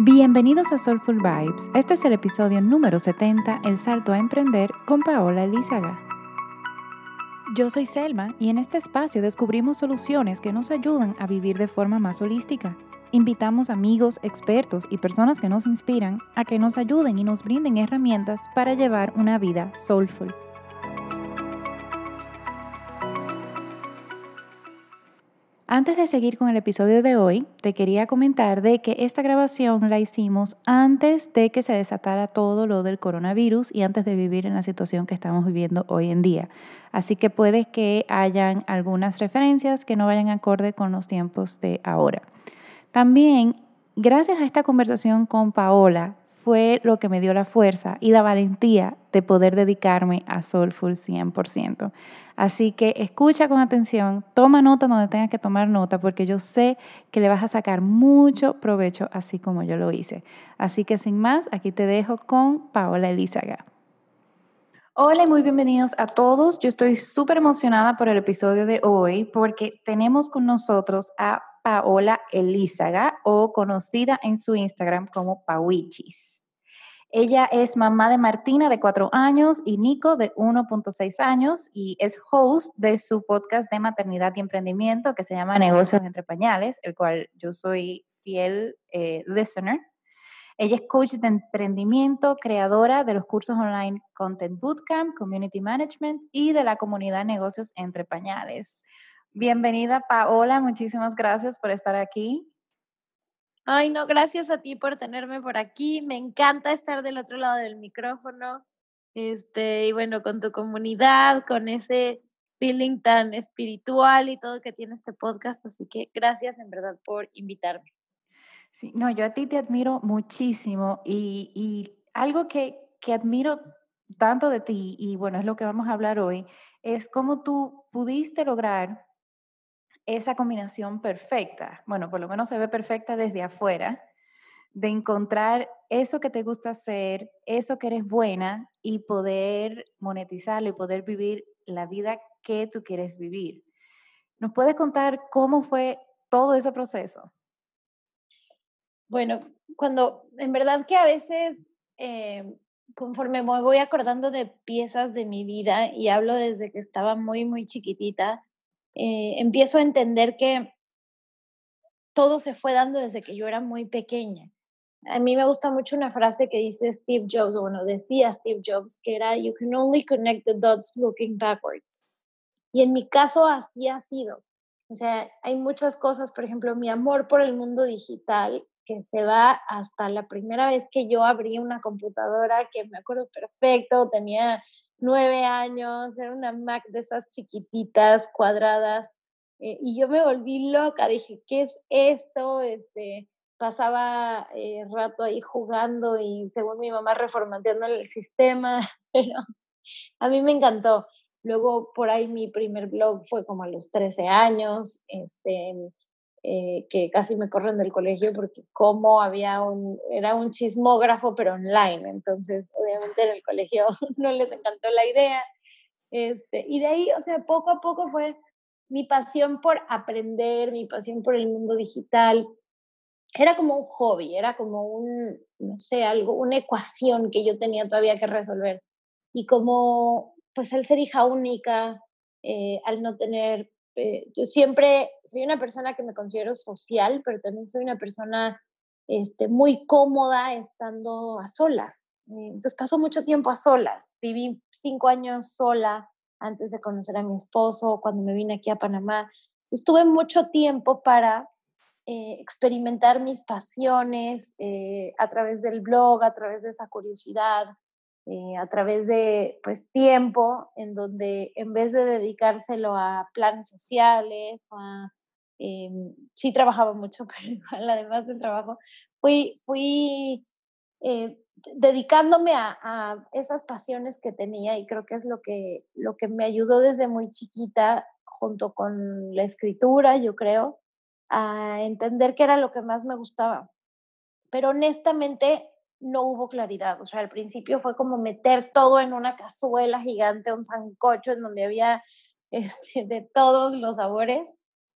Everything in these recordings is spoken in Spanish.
Bienvenidos a Soulful Vibes. Este es el episodio número 70, El salto a emprender con Paola Elízaga. Yo soy Selma y en este espacio descubrimos soluciones que nos ayudan a vivir de forma más holística. Invitamos amigos, expertos y personas que nos inspiran a que nos ayuden y nos brinden herramientas para llevar una vida soulful. Antes de seguir con el episodio de hoy, te quería comentar de que esta grabación la hicimos antes de que se desatara todo lo del coronavirus y antes de vivir en la situación que estamos viviendo hoy en día. Así que puede que hayan algunas referencias que no vayan acorde con los tiempos de ahora. También, gracias a esta conversación con Paola, fue lo que me dio la fuerza y la valentía de poder dedicarme a Soulful 100%. Así que escucha con atención, toma nota donde tengas que tomar nota, porque yo sé que le vas a sacar mucho provecho, así como yo lo hice. Así que sin más, aquí te dejo con Paola Elízaga. Hola y muy bienvenidos a todos. Yo estoy súper emocionada por el episodio de hoy porque tenemos con nosotros a Paola Elízaga o conocida en su Instagram como Pawichis. Ella es mamá de Martina de cuatro años y Nico de 1.6 años y es host de su podcast de maternidad y emprendimiento que se llama Negocios entre Pañales, el cual yo soy fiel eh, listener. Ella es coach de emprendimiento, creadora de los cursos online Content Bootcamp, Community Management y de la comunidad Negocios entre Pañales. Bienvenida Paola, muchísimas gracias por estar aquí. Ay, no, gracias a ti por tenerme por aquí. Me encanta estar del otro lado del micrófono. Este, y bueno, con tu comunidad, con ese feeling tan espiritual y todo que tiene este podcast. Así que gracias en verdad por invitarme. Sí, no, yo a ti te admiro muchísimo y, y algo que, que admiro tanto de ti, y bueno, es lo que vamos a hablar hoy, es cómo tú pudiste lograr esa combinación perfecta, bueno, por lo menos se ve perfecta desde afuera, de encontrar eso que te gusta hacer, eso que eres buena y poder monetizarlo y poder vivir la vida que tú quieres vivir. ¿Nos puedes contar cómo fue todo ese proceso? Bueno, cuando en verdad que a veces, eh, conforme me voy acordando de piezas de mi vida y hablo desde que estaba muy, muy chiquitita, eh, empiezo a entender que todo se fue dando desde que yo era muy pequeña. A mí me gusta mucho una frase que dice Steve Jobs, o bueno, decía Steve Jobs, que era, You can only connect the dots looking backwards. Y en mi caso así ha sido. O sea, hay muchas cosas, por ejemplo, mi amor por el mundo digital, que se va hasta la primera vez que yo abrí una computadora, que me acuerdo perfecto, tenía nueve años, era una Mac de esas chiquititas, cuadradas, eh, y yo me volví loca, dije, ¿qué es esto? Este, pasaba eh, rato ahí jugando y según mi mamá reformateando el sistema, pero a mí me encantó. Luego por ahí mi primer blog fue como a los 13 años, este, eh, que casi me corren del colegio porque como había un, era un chismógrafo pero online, entonces obviamente en el colegio no les encantó la idea. Este, y de ahí, o sea, poco a poco fue mi pasión por aprender, mi pasión por el mundo digital. Era como un hobby, era como un, no sé, algo, una ecuación que yo tenía todavía que resolver. Y como, pues al ser hija única, eh, al no tener eh, yo siempre soy una persona que me considero social, pero también soy una persona este, muy cómoda estando a solas. Eh, entonces paso mucho tiempo a solas. Viví cinco años sola antes de conocer a mi esposo, cuando me vine aquí a Panamá. Entonces tuve mucho tiempo para eh, experimentar mis pasiones a través del blog, a través de esa curiosidad, eh, a través de pues tiempo en donde en vez de dedicárselo a planes sociales a, em, sí trabajaba mucho pero igual además del trabajo fui fui eh, dedicándome a, a, esas pasiones que tenía y creo que es lo que lo que me ayudó desde muy chiquita junto con la escritura yo creo a entender qué era lo que más me gustaba. Pero honestamente no hubo claridad. O sea, al principio fue como meter todo en una cazuela gigante, un sancocho en donde había este, de todos los sabores.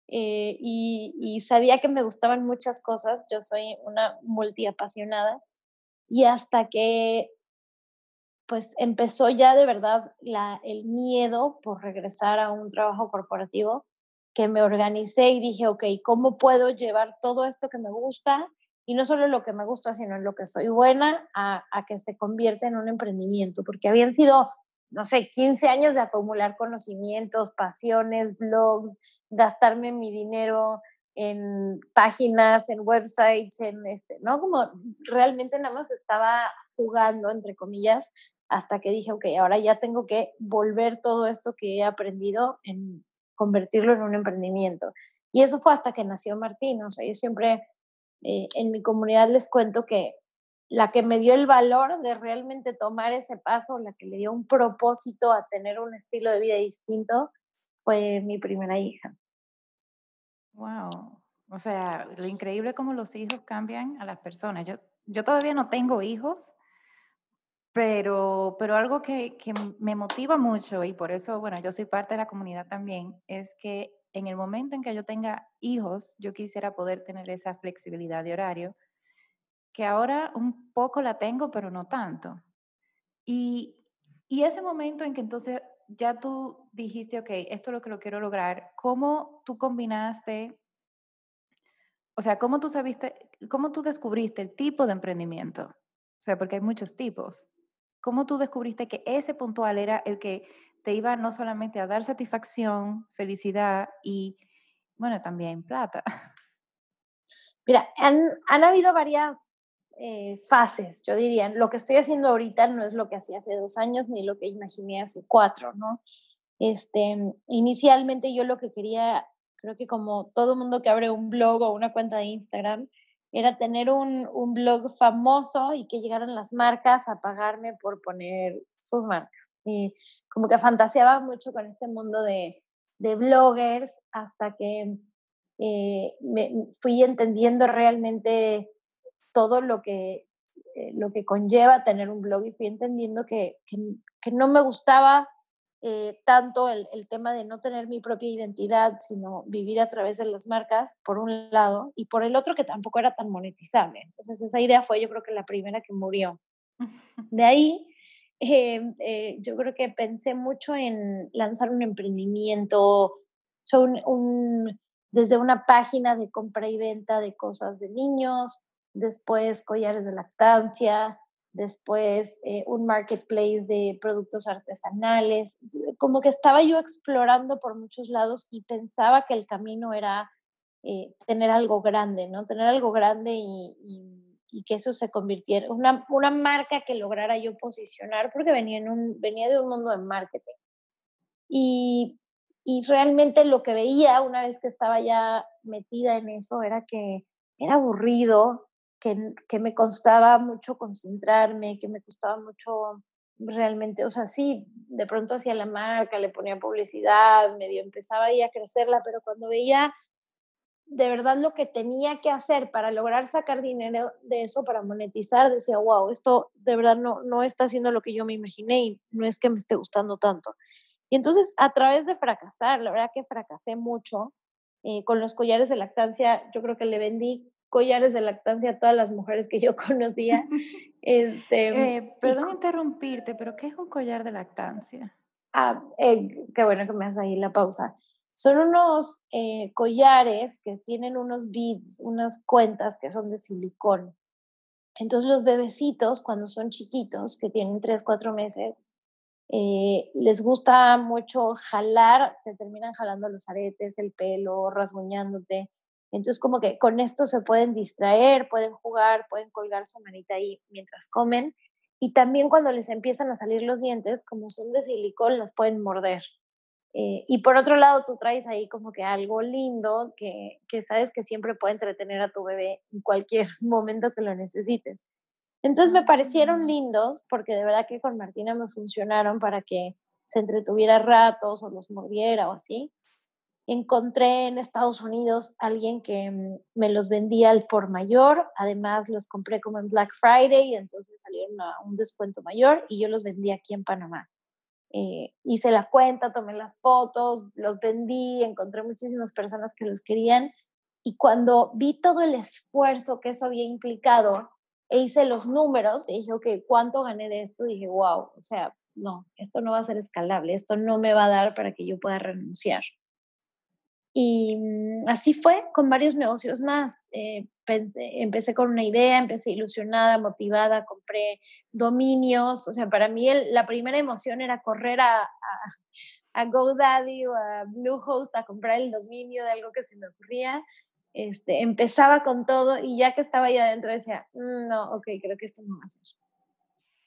eh, y, sabía que me gustaban muchas cosas. Yo soy una multiapasionada y hasta que pues empezó ya de verdad el miedo por regresar a un trabajo corporativo, que me organicé y dije, ok, ¿cómo puedo llevar todo esto que me gusta? Y no solo lo que me gusta, sino en lo que estoy buena, a, a que se convierta en un emprendimiento, porque habían sido no sé, 15 años de acumular conocimientos, pasiones, blogs, gastarme mi dinero en páginas, en websites, en este, ¿no? Como realmente nada más estaba jugando, entre comillas, hasta que dije, ok, ahora ya tengo que volver todo esto que he aprendido en convertirlo en un emprendimiento. Y eso fue hasta que nació Martín, o sea, yo siempre eh, en mi comunidad les cuento que la que me dio el valor de realmente tomar ese paso, la que le dio un propósito a tener un estilo de vida distinto, fue mi primera hija. Wow. O sea, lo increíble como los hijos cambian a las personas. Yo, yo todavía no tengo hijos, pero, pero algo que, que me motiva mucho y por eso, bueno, yo soy parte de la comunidad también, es que en el momento en que yo tenga hijos, yo quisiera poder tener esa flexibilidad de horario que ahora un poco la tengo, pero no tanto. Y, y ese momento en que entonces ya tú dijiste, ok, esto es lo que lo quiero lograr, ¿cómo tú combinaste, o sea, cómo tú sabiste, cómo tú descubriste el tipo de emprendimiento? O sea, porque hay muchos tipos. ¿Cómo tú descubriste que ese puntual era el que te iba no solamente a dar satisfacción, felicidad y, bueno, también plata? Mira, han, habido varias eh, fases, yo diría. Lo que estoy haciendo ahorita no es lo que hacía hace dos años ni lo que imaginé hace cuatro, ¿no? Este, inicialmente yo lo que quería, creo que como todo mundo que abre un blog o una cuenta de Instagram, era tener un, un blog famoso y que llegaran las marcas a pagarme por poner sus marcas. Y como que fantaseaba mucho con este mundo de, de bloggers hasta que eh, me fui entendiendo realmente todo lo que, eh, lo que conlleva tener un blog y fui entendiendo que, que, no me gustaba eh, tanto el, el, tema de no tener mi propia identidad, sino vivir a través de las marcas, por un lado, y por el otro que tampoco era tan monetizable. Entonces esa idea fue yo creo que la primera que murió. De ahí, em, eh, yo creo que pensé mucho en lanzar un emprendimiento, un, un, desde una página de compra y venta de cosas de niños, después collares de lactancia, después eh, un marketplace de productos artesanales. Como que estaba yo explorando por muchos lados y pensaba que el camino era eh, tener algo grande, ¿no? Tener algo grande y, y, que eso se convirtiera, una, una marca que lograra yo posicionar, porque venía, en un, venía de un mundo de marketing. Y, y realmente lo que veía una vez que estaba ya metida en eso era que era aburrido, que, me costaba mucho concentrarme, que me costaba mucho realmente, o sea, sí, de pronto hacía la marca, le ponía publicidad, medio empezaba ahí a crecerla, pero cuando veía de verdad lo que tenía que hacer para lograr sacar dinero de eso, para monetizar, decía, wow, esto de verdad no, no está haciendo lo que yo me imaginé y no es que me esté gustando tanto. Y entonces, a través de fracasar, la verdad que fracasé mucho, eh, con los collares de lactancia, yo creo que le vendí collares de lactancia a todas las mujeres que yo conocía. Este, eh, perdón interrumpirte, pero ¿qué es un collar de lactancia? Ah, eh, qué bueno que me haces ahí la pausa. Son unos eh, collares que tienen unos beads, unas cuentas que son de silicón. Entonces los bebecitos, cuando son chiquitos, que tienen 3, 4 meses, les gusta mucho jalar, te terminan jalando los aretes, el pelo, rasguñándote. Entonces, como que con esto se pueden distraer, pueden jugar, pueden colgar su manita ahí mientras comen. Y también cuando les empiezan a salir los dientes, como son de silicón, las pueden morder. Eh, y por otro lado, tú traes ahí como que algo lindo que, que sabes que siempre puede entretener a tu bebé en cualquier momento que lo necesites. Entonces me parecieron mm. lindos porque de verdad que con Martina me funcionaron para que se entretuviera ratos o los mordiera o así encontré en Estados Unidos alguien que mm, me los vendía al por mayor, además los compré como en Black Friday y entonces me salieron a un descuento mayor y yo los vendí aquí en Panamá. Eh, hice la cuenta, tomé las fotos, los vendí, encontré muchísimas personas que los querían y cuando vi todo el esfuerzo que eso había implicado e hice los números y dije, ok, ¿cuánto gané de esto? dije, wow, o sea, no, esto no va a ser escalable, esto no me va a dar para que yo pueda renunciar. Y mm, así fue con varios negocios más. Eh, empecé con una idea, empecé ilusionada, motivada, compré dominios. O sea, para mí la primera emoción era correr a, a, a, GoDaddy o a Bluehost a comprar el dominio de algo que se me ocurría. Este, empezaba con todo y ya que estaba ahí adentro decía, mm, no, ok, creo que esto no va a ser.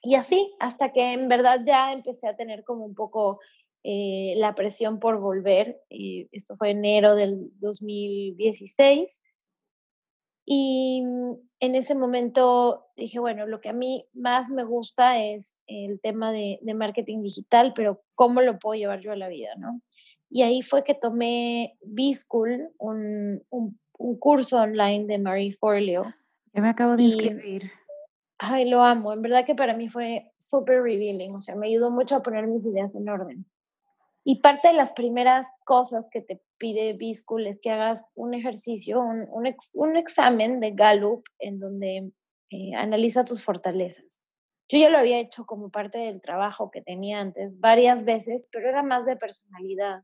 Y así, hasta que en verdad ya empecé a tener como un poco eh, la presión por volver. Eh, esto fue enero del 2016. Y mm, en ese momento dije, bueno, lo que a mí más me gusta es el tema de, marketing digital, pero ¿cómo lo puedo llevar yo a la vida? ¿no? Y ahí fue que tomé B-School, un, un, curso online de Marie Forleo. Yo me acabo de inscribir. ay, lo amo. En verdad que para mí fue súper revealing. O sea, me ayudó mucho a poner mis ideas en orden. Y parte de las primeras cosas que te pide B-School es que hagas un ejercicio, un, un, examen de Gallup en donde eh, analiza tus fortalezas. Yo ya lo había hecho como parte del trabajo que tenía antes varias veces, pero era más de personalidad.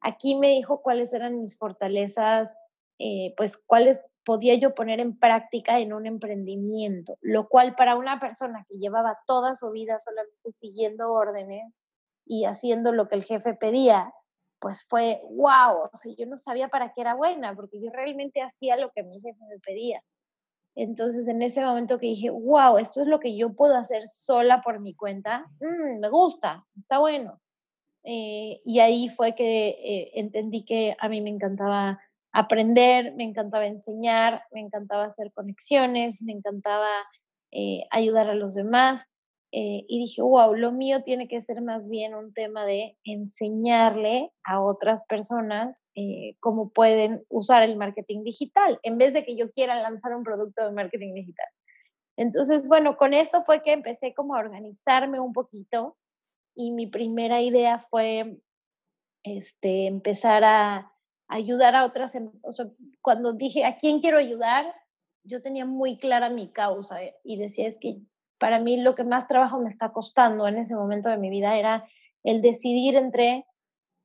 Aquí me dijo cuáles eran mis fortalezas, eh, pues cuáles podía yo poner en práctica en un emprendimiento, lo cual para una persona que llevaba toda su vida solamente siguiendo órdenes, y haciendo lo que el jefe pedía, pues fue wow, o sea, yo no sabía para qué era buena, porque yo realmente hacía lo que mi jefe me pedía. Entonces, en ese momento que dije, wow, esto es lo que yo puedo hacer sola por mi cuenta, mm, me gusta, está bueno. Eh, y ahí fue que eh, entendí que a mí me encantaba aprender, me encantaba enseñar, me encantaba hacer conexiones, me encantaba eh, ayudar a los demás. Eh, y dije, wow, lo mío tiene que ser más bien un tema de enseñarle a otras personas eh, cómo pueden usar el marketing digital, en vez de que yo quiera lanzar un producto de marketing digital. Entonces, bueno, con eso fue que empecé como a organizarme un poquito y mi primera idea fue este, empezar a ayudar a otras, em, o cuando dije a quién quiero ayudar, yo tenía muy clara mi causa y decía es que para mí lo que más trabajo me está costando en ese momento de mi vida era el decidir entre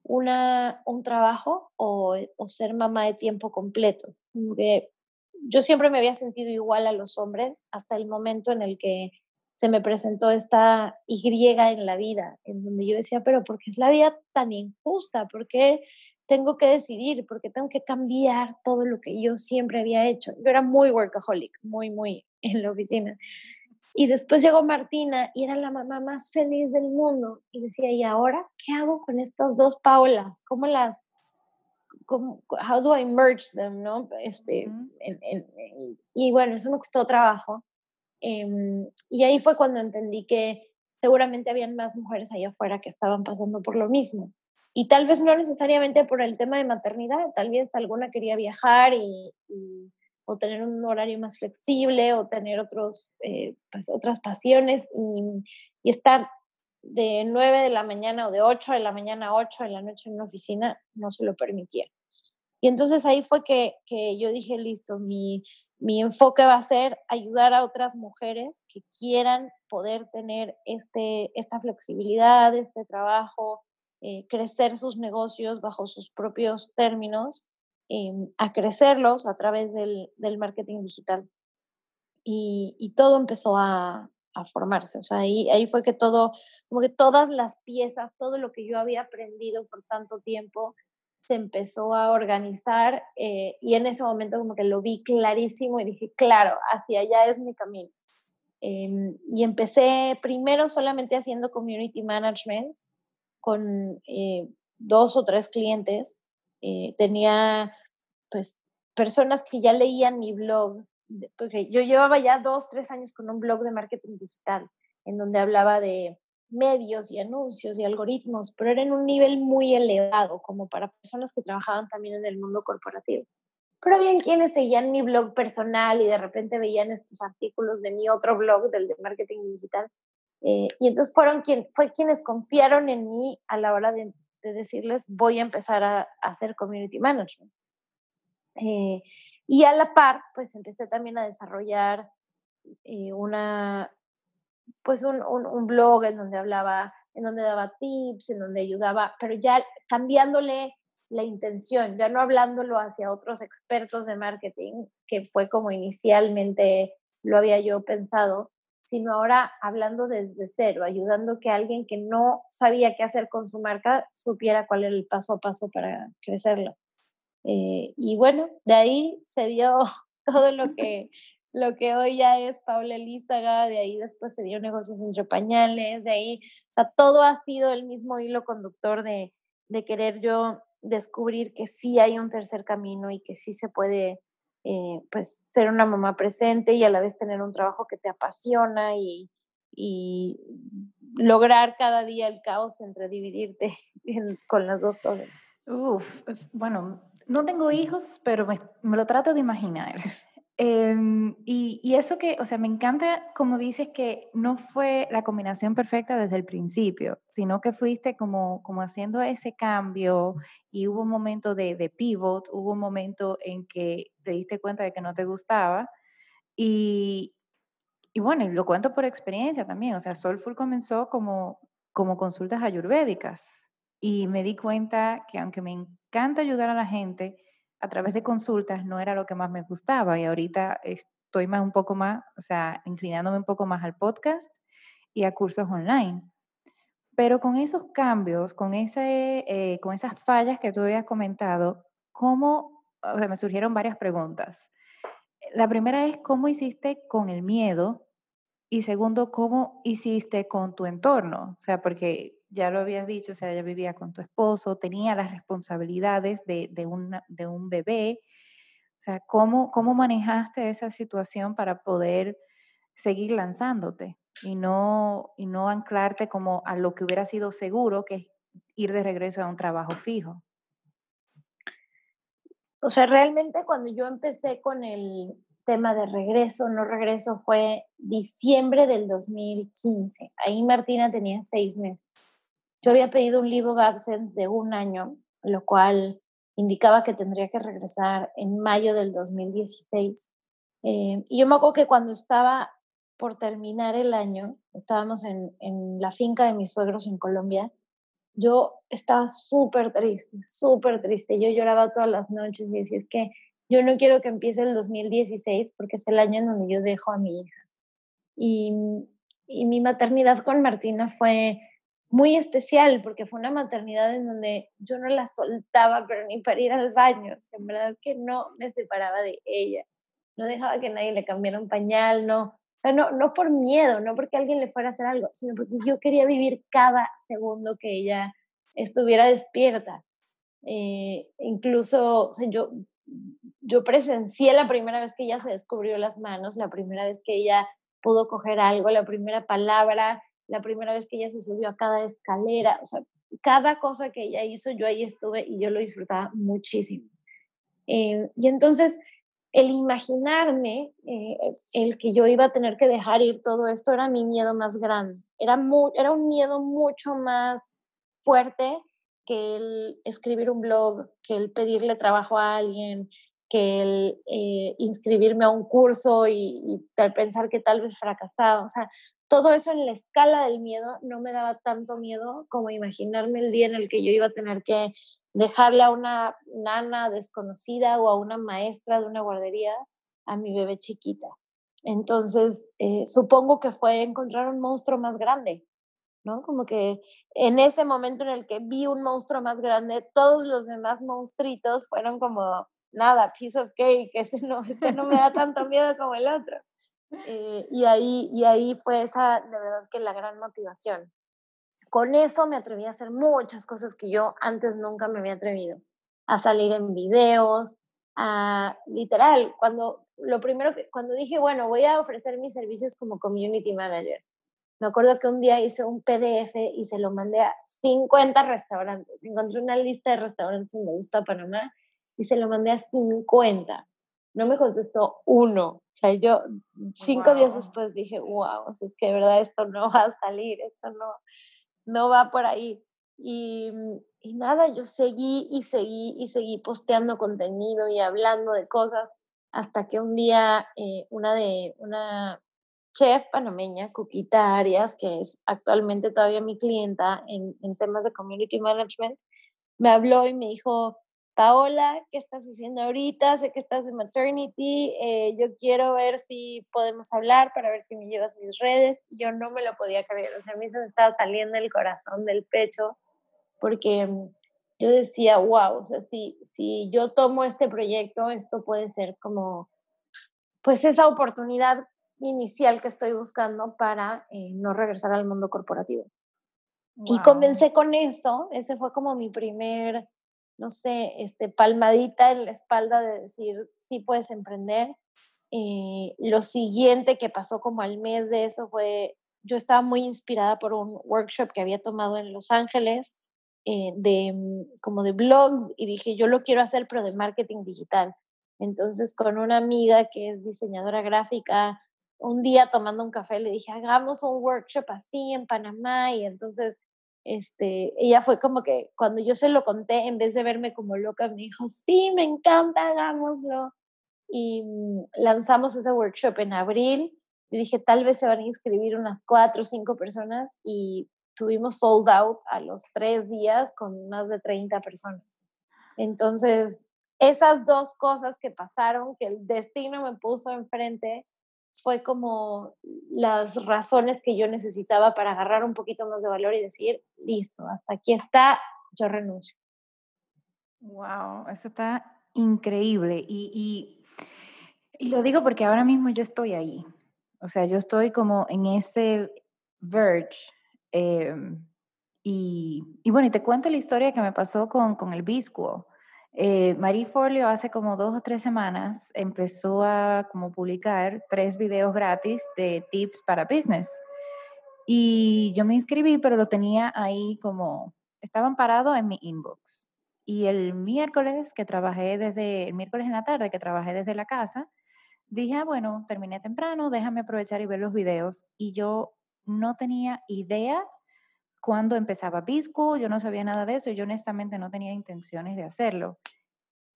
una, un trabajo o, o ser mamá de tiempo completo. yo siempre me había sentido igual a los hombres hasta el momento en el que se me presentó esta Y en la vida, en donde yo decía, pero ¿por qué es la vida tan injusta? ¿Por qué tengo que decidir? ¿Por qué tengo que cambiar todo lo que yo siempre había hecho? Yo era muy workaholic, muy, muy en la oficina. Y después llegó Martina y era la mamá más feliz del mundo. Y decía, ¿y ahora qué hago con estas dos Paulas? ¿Cómo las, cómo, how do I merge them, no? Este, y bueno, eso me costó trabajo. Em, y ahí fue cuando entendí que seguramente habían más mujeres allá afuera que estaban pasando por lo mismo. Y tal vez no necesariamente por el tema de maternidad, tal vez alguna quería viajar y o tener un horario más flexible o tener otros, eh, pues, otras pasiones y, estar de 9 de la mañana o de 8 de la mañana a 8 de la noche en una oficina no se lo permitía. Y entonces ahí fue que, que yo dije, listo, mi, mi enfoque va a ser ayudar a otras mujeres que quieran poder tener este, esta flexibilidad, este trabajo, eh, crecer sus negocios bajo sus propios términos Em, a crecerlos a través del, del marketing digital. Y, y todo empezó a, a, formarse. O sea, ahí, ahí fue que todo, como que todas las piezas, todo lo que yo había aprendido por tanto tiempo, se empezó a organizar eh, y en ese momento como que lo vi clarísimo y dije, claro, hacia allá es mi camino. Em, y empecé primero solamente haciendo community management con eh, dos o tres clientes eh, tenía pues personas que ya leían mi blog, porque yo llevaba ya dos, tres años con un blog de marketing digital, en donde hablaba de medios y anuncios y algoritmos, pero era en un nivel muy elevado, como para personas que trabajaban también en el mundo corporativo. Pero había quienes seguían mi blog personal y de repente veían estos artículos de mi otro blog, del de marketing digital, Eh, y entonces fueron quien, fue quienes confiaron en mí a la hora de, decirles voy a empezar a, hacer community management. Eh, y a la par, pues empecé también a desarrollar eh, una, pues un, un, blog en donde hablaba, en donde daba tips, en donde ayudaba, pero ya cambiándole la intención, ya no hablándolo hacia otros expertos de marketing, que fue como inicialmente lo había yo pensado, sino ahora hablando desde cero, ayudando que alguien que no sabía qué hacer con su marca supiera cuál era el paso a paso para crecerlo. Eh, y bueno, de ahí se dio todo lo que, lo que hoy ya es Paula Elízaga, de ahí después se dio negocios entre pañales, de ahí, o sea, todo ha sido el mismo hilo conductor de, de querer yo descubrir que sí hay un tercer camino y que sí se puede eh, pues ser una mamá presente y a la vez tener un trabajo que te apasiona y, y lograr cada día el caos entre dividirte con las dos cosas. Uf, bueno, no tengo hijos, pero me lo trato de imaginar. Em, y, eso que, o sea, me encanta como dices que no fue la combinación perfecta desde el principio, sino que fuiste como, como haciendo ese cambio y hubo un momento de, de pivot, hubo un momento en que te diste cuenta de que no te gustaba y, y bueno, y lo cuento por experiencia también, o sea, Soulful comenzó como, como consultas ayurvédicas y me di cuenta que aunque me encanta ayudar a la gente, a través de consultas no era lo que más me gustaba y ahorita estoy más un poco más, o sea, inclinándome un poco más al podcast y a cursos online. Pero con esos cambios, con, ese, eh, con esas fallas que tú habías comentado, ¿cómo, o sea, me surgieron varias preguntas. La primera es, ¿cómo hiciste con el miedo? Y segundo, ¿cómo hiciste con tu entorno? O sea, porque ya lo habías dicho, o sea, ella vivía con tu esposo, tenía las responsabilidades de, de, de un bebé. O sea, ¿cómo, ¿cómo manejaste esa situación para poder seguir lanzándote y no, y no anclarte como a lo que hubiera sido seguro, que es ir de regreso a un trabajo fijo? O sea, realmente cuando yo empecé con el tema de regreso, no regreso, fue diciembre del 2015. Ahí Martina tenía seis meses. Yo había pedido un leave of absence de un año, lo cual indicaba que tendría que regresar en mayo del 2016. Eh, y yo me acuerdo que cuando estaba por terminar el año, estábamos en, en la finca de mis suegros en Colombia, yo estaba súper triste, súper triste. Yo lloraba todas las noches y decía, es que yo no quiero que empiece el 2016 porque es el año en donde yo dejo a mi hija. Y, y mi maternidad con Martina fue muy especial porque fue una maternidad en donde yo no la soltaba, pero ni para ir al baño. en verdad que no me separaba de ella. No dejaba que nadie le cambiara un pañal, no. O sea, no, no por miedo, no porque alguien le fuera a hacer algo, sino porque yo quería vivir cada segundo que ella estuviera despierta. Eh, incluso, o sea, yo, yo presencié la primera vez que ella se descubrió las manos, la primera vez que ella pudo coger algo, la primera palabra, la primera vez que ella se subió a cada escalera, o sea, cada cosa que ella hizo, yo ahí estuve y yo lo disfrutaba muchísimo. Eh, y entonces, el imaginarme, eh, el que yo iba a tener que dejar ir todo esto, era mi miedo más grande. Era, era un miedo mucho más fuerte que el escribir un blog, que el pedirle trabajo a alguien, que el eh, inscribirme a un curso y, y, pensar que tal vez fracasaba. O sea, todo eso en la escala del miedo no me daba tanto miedo como imaginarme el día en el que yo iba a tener que dejarle a una nana desconocida o a una maestra de una guardería a mi bebé chiquita. Entonces, eh, supongo que fue encontrar un monstruo más grande, ¿no? Como que en ese momento en el que vi un monstruo más grande, todos los demás monstruitos fueron como, nada, piece of cake, este no, este no me da tanto miedo como el otro. Eh, y, ahí, y ahí fue esa, de verdad, que la gran motivación. Con eso me atreví a hacer muchas cosas que yo antes nunca me había atrevido. A salir en videos, a literal, cuando lo primero que, cuando dije, bueno, voy a ofrecer mis servicios como community manager, me acuerdo que un día hice un PDF y se lo mandé a 50 restaurantes. Encontré una lista de restaurantes en Me Gusta Panamá y se lo mandé a 50 no me contestó uno. O sea, yo cinco días después dije, wow, es que de verdad esto no va a salir, esto no, no va por ahí. Y, y nada, yo seguí y seguí y seguí posteando contenido y hablando de cosas hasta que un día eh, una de una chef panameña, Cuquita Arias, que es actualmente todavía mi clienta en, en temas de community management, me habló y me dijo, Paola, ¿qué estás haciendo ahorita? Sé que estás en maternity, eh, yo quiero ver si podemos hablar para ver si me llevas mis redes. Yo no me lo podía creer, o sea, a mí se me estaba saliendo el corazón del pecho porque mm, yo decía, wow, o sea, si, si yo tomo este proyecto, esto puede ser como, pues esa oportunidad inicial que estoy buscando para eh, no regresar al mundo corporativo. Y comencé con eso, ese fue como mi primer no sé, este, palmadita en la espalda de decir, sí puedes emprender. Eh, lo siguiente que pasó como al mes de eso fue, yo estaba muy inspirada por un workshop que había tomado en Los Ángeles, eh, de, mm, como de blogs, y dije, yo lo quiero hacer, pero de marketing digital. Entonces, con una amiga que es diseñadora gráfica, un día tomando un café le dije, hagamos un workshop así en Panamá, y entonces este, ella fue como que cuando yo se lo conté, en vez de verme como loca, me dijo, sí, me encanta, hagámoslo. Y mm, lanzamos ese workshop en abril. Y dije, tal vez se van a inscribir unas cuatro o cinco personas y tuvimos sold out a los tres días con más de 30 personas. Entonces, esas dos cosas que pasaron, que el destino me puso enfrente, fue como las razones que yo necesitaba para agarrar un poquito más de valor y decir, listo, hasta aquí está, yo renuncio. Wow, eso está increíble. Y, y, lo digo porque ahora mismo yo estoy ahí. O sea, yo estoy como en ese verge. Em, y, y, bueno, y te cuento la historia que me pasó con, con el Biscuo. Eh, Marie hace como dos o tres semanas empezó a como publicar tres videos gratis de tips para business. Y yo me inscribí, pero lo tenía ahí como, estaban parados en mi inbox. Y el miércoles que trabajé desde, el miércoles en la tarde que trabajé desde la casa, dije, ah, bueno, terminé temprano, déjame aprovechar y ver los videos. Y yo no tenía idea cuando empezaba B-School, yo no sabía nada de eso, yo honestamente no tenía intenciones de hacerlo.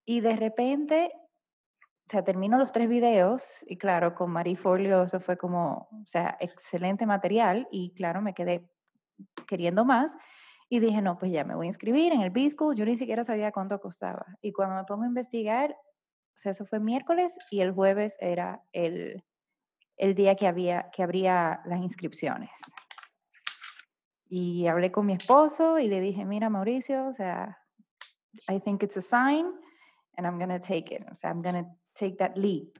Y de repente, o sea, termino los tres videos y claro, con Marifolio eso fue como, o sea, excelente material y claro, me quedé queriendo más y dije, no, pues ya me voy a inscribir en el B-School, yo ni siquiera sabía cuánto costaba. Y cuando me pongo a investigar, o sea, eso fue miércoles y el jueves era el, el día que, había, que abría las inscripciones. Y hablé con mi esposo y le dije, mira Mauricio, o sea, I think it's a sign and I'm going to take it. O sea, I'm going to take that leap.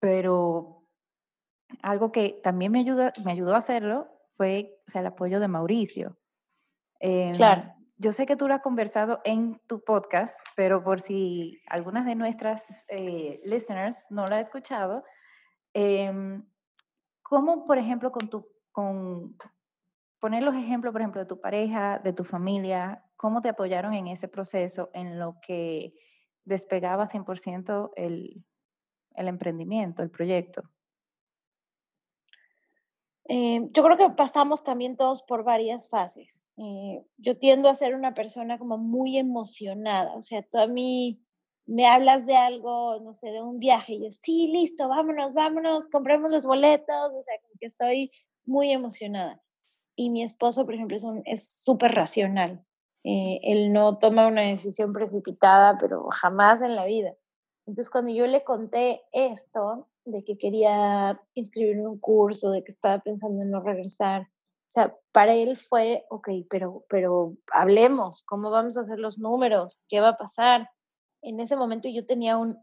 Pero algo que también me ayudó, me ayudó a hacerlo fue o sea, el apoyo de Mauricio. Em, claro. Yo sé que tú lo has conversado en tu podcast, pero por si algunas de nuestras eh, listeners no lo ha escuchado, eh, ¿cómo, por ejemplo, con tu, con, poner los ejemplos, por ejemplo, de tu pareja, de tu familia, cómo te apoyaron en ese proceso en lo que despegaba 100% el, el emprendimiento, el proyecto. Eh, yo creo que pasamos también todos por varias fases. Eh, yo tiendo a ser una persona como muy emocionada, o sea, tú a mí me hablas de algo, no sé, de un viaje, y yo, sí, listo, vámonos, vámonos, compremos los boletos, o sea, que soy muy emocionada y mi esposo, por ejemplo, es súper racional. Eh, él no toma una decisión precipitada, pero jamás en la vida. Entonces, cuando yo le conté esto, de que quería inscribirme en un curso, de que estaba pensando en no regresar, o sea, para él fue, ok, pero, pero hablemos, ¿cómo vamos a hacer los números? ¿Qué va a pasar? En ese momento yo tenía un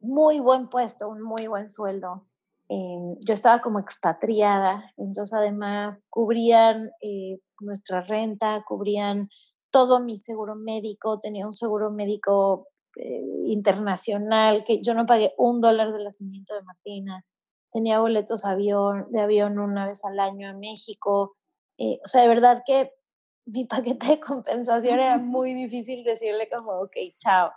muy buen puesto, un muy buen sueldo. Eh, yo estaba como expatriada, entonces además cubrían eh, nuestra renta, cubrían todo mi seguro médico, tenía un seguro médico eh, internacional, que yo no pagué un dólar del nacimiento de Martina, tenía boletos avión, de avión una vez al año a México, o sea, de verdad que mi paquete de compensación era muy difícil decirle como, ok, chao.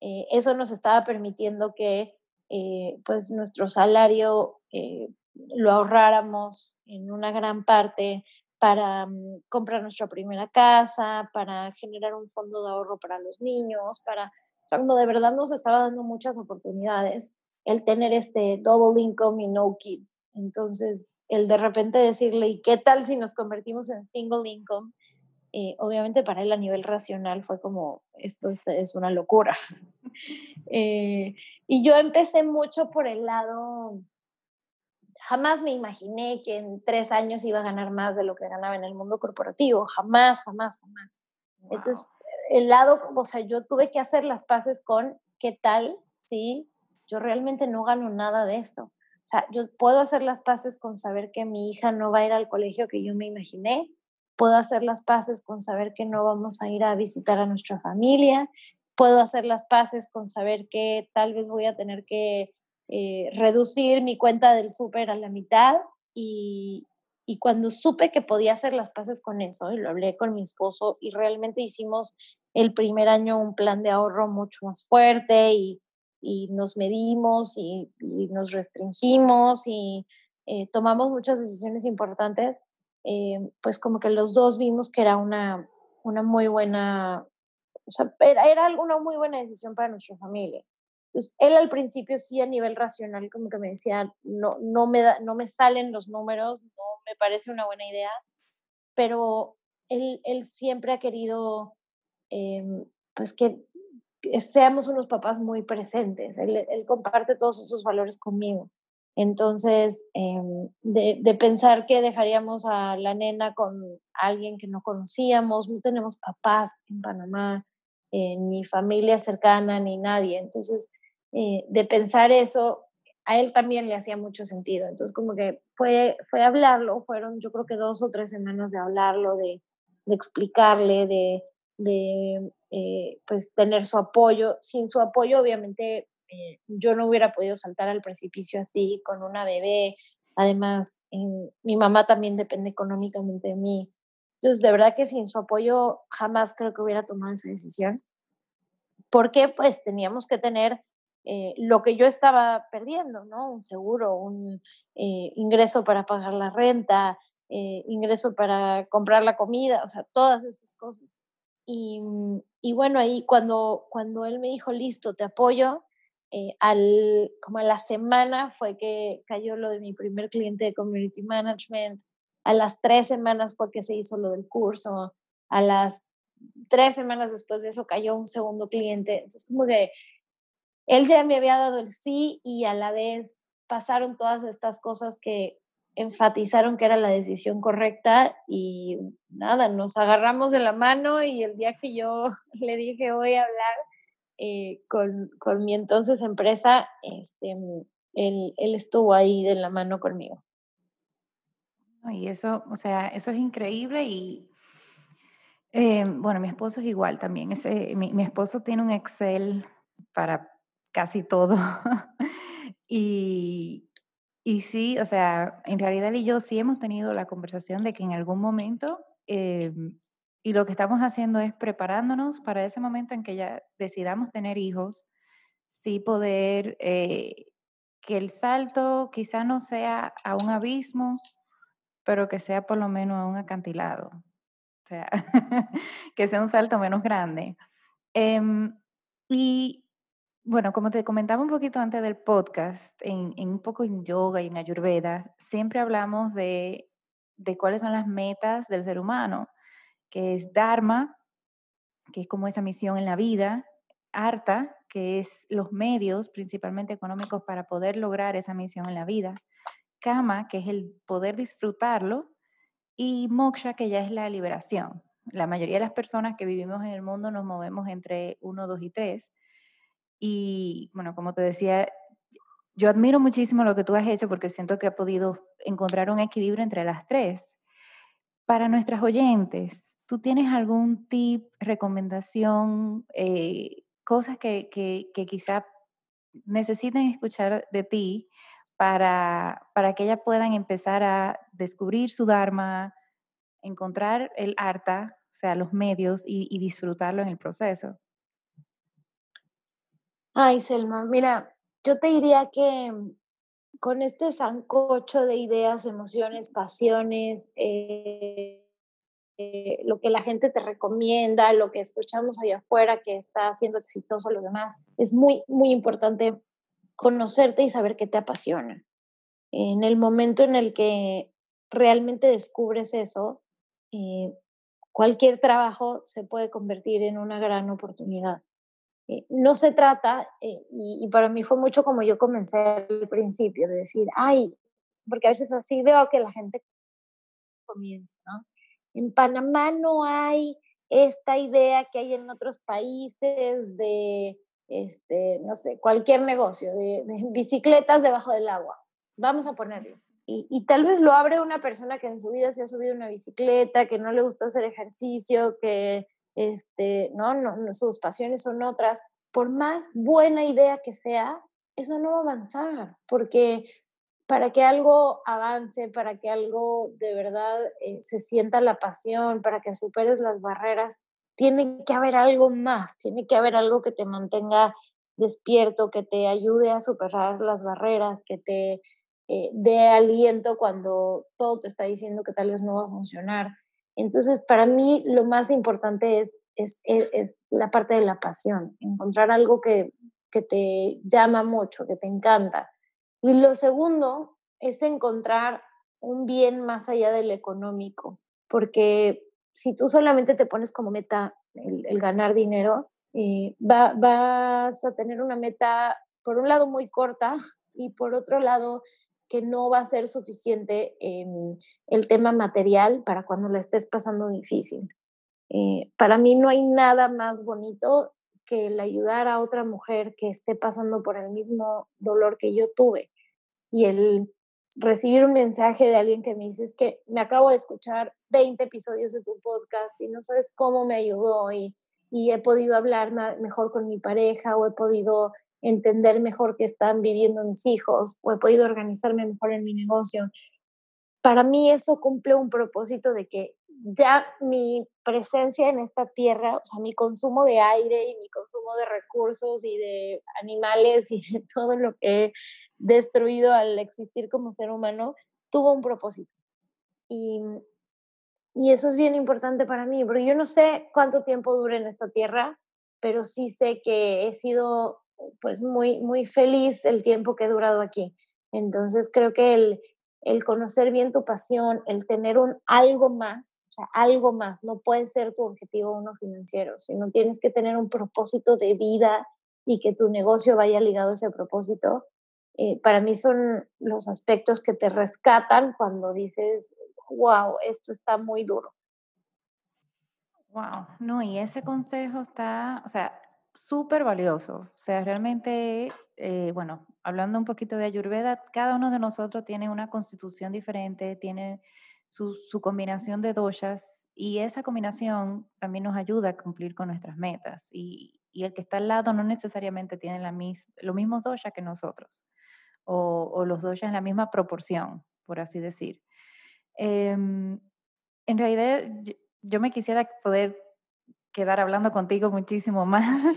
eh, eso nos estaba permitiendo que eh, pues nuestro salario eh, lo ahorráramos en una gran parte para mm, comprar nuestra primera casa, para generar un fondo de ahorro para los niños, para, cuando de verdad nos estaba dando muchas oportunidades el tener este double income y no kids. Entonces, el de repente decirle, ¿y qué tal si nos convertimos en single income? Eh, obviamente para él a nivel racional fue como, esto, es una locura. Eh, y yo empecé mucho por el lado, jamás me imaginé que en tres años iba a ganar más de lo que ganaba en el mundo corporativo, jamás, jamás, jamás. Entonces, el lado, o sea, yo tuve que hacer las paces con qué tal si yo realmente no gano nada de esto. O sea, yo puedo hacer las paces con saber que mi hija no va a ir al colegio que yo me imaginé, puedo hacer las paces con saber que no vamos a ir a visitar a nuestra familia, puedo hacer las paces con saber que tal vez voy a tener que eh, reducir mi cuenta del súper a la mitad y, y cuando supe que podía hacer las paces con eso, y lo hablé con mi esposo y realmente hicimos el primer año un plan de ahorro mucho más fuerte y, y nos medimos y, nos restringimos y eh, tomamos muchas decisiones importantes, eh, pues como que los dos vimos que era una, una muy buena, era, era una muy buena decisión para nuestra familia. Entonces, él al principio sí a nivel racional como que me decía, no, no, me, no me salen los números, no me parece una buena idea, pero él, él siempre ha querido, em, pues que seamos unos papás muy presentes. Él, comparte todos esos valores conmigo. Entonces, em, de, pensar que dejaríamos a la nena con alguien que no conocíamos, no tenemos papás en Panamá, eh, ni familia cercana, ni nadie. Entonces, eh, de pensar eso, a él también le hacía mucho sentido. Entonces, como que fue, fue hablarlo, fueron yo creo que dos o tres semanas de hablarlo, de, de explicarle, de, de eh, pues tener su apoyo. Sin su apoyo, obviamente, eh, yo no hubiera podido saltar al precipicio así con una bebé. Además, mi mamá también depende económicamente de mí. Entonces, de verdad que sin su apoyo jamás creo que hubiera tomado esa decisión. Porque pues teníamos que tener eh, lo que yo estaba perdiendo, ¿no? Un seguro, un ingreso para pagar la renta, ingreso para comprar la comida, o sea, todas esas cosas. Y, y bueno, ahí cuando, cuando él me dijo, listo, te apoyo, eh, al, como a la semana fue que cayó lo de mi primer cliente de Community Management, a las tres semanas fue que se hizo lo del curso, a las tres semanas después de eso cayó un segundo cliente. Entonces, como que él ya me había dado el sí y a la vez pasaron todas estas cosas que enfatizaron que era la decisión correcta y nada, nos agarramos de la mano y el día que yo le dije voy a hablar eh, con, con, mi entonces empresa, este, él, él, estuvo ahí de la mano conmigo. Y eso, o sea, eso es increíble y eh, bueno, mi esposo es igual también. Ese, mi, mi esposo tiene un Excel para casi todo. y, y sí, o sea, en realidad él y yo sí hemos tenido la conversación de que en algún momento, eh, y lo que estamos haciendo es preparándonos para ese momento en que ya decidamos tener hijos, sí poder, eh, que el salto quizá no sea a un abismo, pero que sea por lo menos a un acantilado. O sea, que sea un salto menos grande. Em, y bueno, como te comentaba un poquito antes del podcast, en, un poco en yoga y en ayurveda, siempre hablamos de, cuáles son las metas del ser humano, que es Dharma, que es como esa misión en la vida, Arta, que es los medios, principalmente económicos, para poder lograr esa misión en la vida, Kama, que es el poder disfrutarlo, y Moksha, que ya es la liberación. La mayoría de las personas que vivimos en el mundo nos movemos entre 1, 2 y 3 y bueno, como te decía, yo admiro muchísimo lo que tú has hecho porque siento que has podido encontrar un equilibrio entre las tres. Para nuestras oyentes, ¿tú tienes algún tip, recomendación, eh, cosas que, que, quizá necesiten escuchar de ti para, para que ellas puedan empezar a descubrir su Dharma, encontrar el arta, o sea, los medios y disfrutarlo en el proceso? Ay, Selma, mira, yo te diría que con este sancocho de ideas, emociones, pasiones, eh, eh, lo que la gente te recomienda, lo que escuchamos allá afuera que está haciendo exitoso a los demás, es muy, muy importante conocerte y saber qué te apasiona. En el momento en el que realmente descubres eso, eh, cualquier trabajo se puede convertir en una gran oportunidad. Eh, no se trata, eh, y, para mí fue mucho como yo comencé al principio, de decir, ay, porque a veces así veo que la gente comienza, ¿no? En Panamá no hay esta idea que hay en otros países de, este, no sé, cualquier negocio, de, bicicletas debajo del agua. Vamos a ponerlo. Y, y, tal vez lo abre una persona que en su vida se ha subido una bicicleta, que no le gusta hacer ejercicio, que este, ¿no? No, sus pasiones son otras, por más buena idea que sea, eso no va a avanzar, porque para que algo avance, para que algo de verdad eh, se sienta la pasión, para que superes las barreras, tiene que haber algo más, tiene que haber algo que te mantenga despierto, que te ayude a superar las barreras, que te eh, dé aliento cuando todo te está diciendo que tal vez no va a funcionar. Entonces, para mí lo más importante es, es, es, la parte de la pasión, encontrar algo que, que te llama mucho, que te encanta. Y lo segundo es encontrar un bien más allá del económico, porque si tú solamente te pones como meta el, ganar dinero, eh, va, vas a tener una meta, por un lado, muy corta y por otro lado, que no va a ser suficiente en el tema material para cuando la estés pasando difícil. Eh, para mí no hay nada más bonito que el ayudar a otra mujer que esté pasando por el mismo dolor que yo tuve y el recibir un mensaje de alguien que me dice es que me acabo de escuchar 20 episodios de tu podcast y no sabes cómo me ayudó y, y he podido hablar mejor con mi pareja o he podido entender mejor qué están viviendo mis hijos o he podido organizarme mejor en mi negocio. Para mí eso cumple un propósito de que ya mi presencia en esta tierra, o sea, mi consumo de aire y mi consumo de recursos y de animales y de todo lo que he destruido al existir como ser humano, tuvo un propósito. Y, y eso es bien importante para mí, porque yo no sé cuánto tiempo dure en esta tierra, pero sí sé que he sido pues muy, muy feliz el tiempo que he durado aquí. Entonces creo que el, el conocer bien tu pasión, el tener un algo más, sea, algo más, no puede ser tu objetivo uno financiero, sino tienes que tener un propósito de vida y que tu negocio vaya ligado a ese propósito. Eh, para mí son los aspectos que te rescatan cuando dices, wow, esto está muy duro. Wow, no, y ese consejo está, o sea, súper valioso. O sea, realmente, eh, bueno, hablando un poquito de Ayurveda, cada uno de nosotros tiene una constitución diferente, tiene su, combinación de doshas y esa combinación también nos ayuda a cumplir con nuestras metas. Y, el que está al lado no necesariamente tiene la mis, los mismos doshas que nosotros o, los doshas en la misma proporción, por así decir. Eh, en realidad, yo, yo me quisiera poder quedar hablando contigo muchísimo más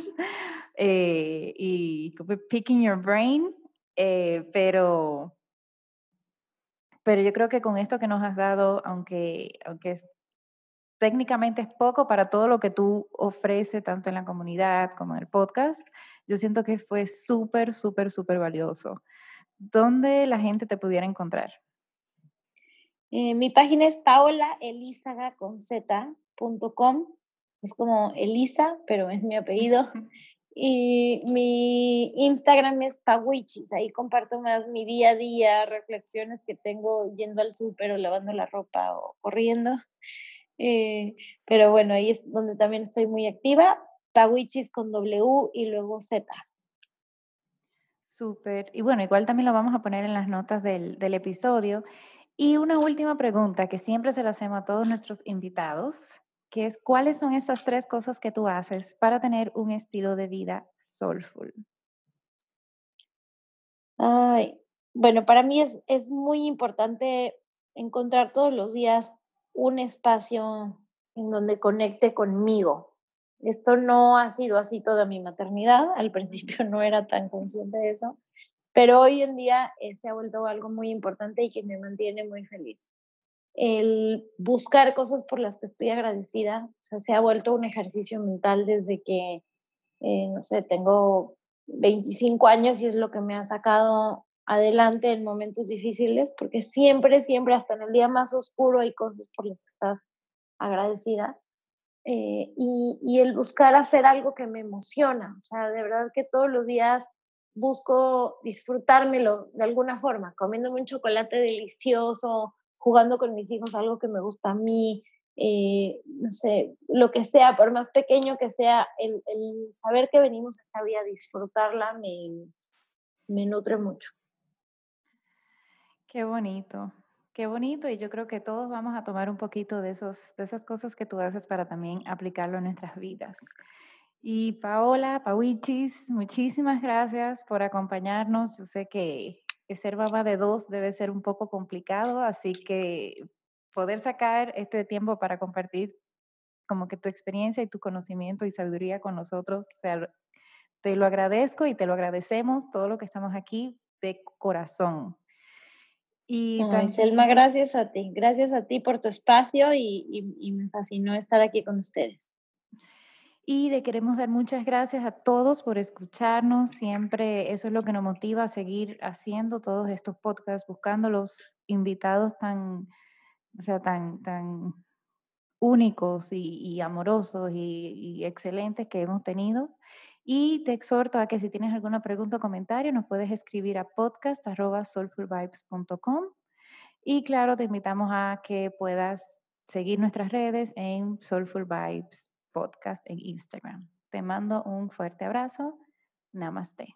eh, y picking your brain, eh, pero, pero yo creo que con esto que nos has dado, aunque, aunque técnicamente es poco para todo lo que tú ofreces, tanto en la comunidad como en el podcast, yo siento que fue súper, súper, súper valioso. ¿Dónde la gente te pudiera encontrar? Eh, mi página es paolaelizaga.com es como Elisa, pero es mi apellido. Y mi Instagram es Pawichis, ahí comparto más mi día a día, reflexiones que tengo yendo al súper o lavando la ropa o corriendo. Eh, pero bueno, ahí es donde también estoy muy activa. Pawichis con W y luego Z. Súper. Y bueno, igual también lo vamos a poner en las notas del, del episodio. Y una última pregunta que siempre se la hacemos a todos nuestros invitados que es cuáles son esas tres cosas que tú haces para tener un estilo de vida soulful. Ay, bueno, para mí es, es muy importante encontrar todos los días un espacio en donde conecte conmigo. Esto no ha sido así toda mi maternidad, al principio no era tan consciente de eso, pero hoy en día eh, se ha vuelto algo muy importante y que me mantiene muy feliz. El buscar cosas por las que estoy agradecida, o sea, se ha vuelto un ejercicio mental desde que, eh, no sé, tengo 25 años y es lo que me ha sacado adelante en momentos difíciles, porque siempre, siempre, hasta en el día más oscuro hay cosas por las que estás agradecida. Eh, y, y, el buscar hacer algo que me emociona, o sea, de verdad que todos los días busco disfrutármelo de alguna forma, comiéndome un chocolate delicioso, jugando con mis hijos algo que me gusta a mí, eh, no sé, lo que sea, por más pequeño que sea, el, saber que venimos a esta vida, disfrutarla, me, nutre mucho. Qué bonito, qué bonito. Y yo creo que todos vamos a tomar un poquito de, esos, de esas cosas que tú haces para también aplicarlo en nuestras vidas. Y Paola, Pauichis, muchísimas gracias por acompañarnos. Yo sé que, que ser mamá de dos debe ser un poco complicado, así que poder sacar este tiempo para compartir como que tu experiencia y tu conocimiento y sabiduría con nosotros, o sea, te lo agradezco y te lo agradecemos todo lo que estamos aquí de corazón. Y Selma, gracias a ti. Gracias a ti por tu espacio y, me fascinó estar aquí con ustedes. Y le queremos dar muchas gracias a todos por escucharnos. Siempre eso es lo que nos motiva a seguir haciendo todos estos podcasts, buscando los invitados tan, o sea, tan, tan únicos y, amorosos y, excelentes que hemos tenido. Y te exhorto a que si tienes alguna pregunta o comentario, nos puedes escribir a podcast.soulfulvibes.com. Y claro, te invitamos a que puedas seguir nuestras redes en Soulful Vibes Podcast en Instagram. Te mando un fuerte abrazo. Namaste.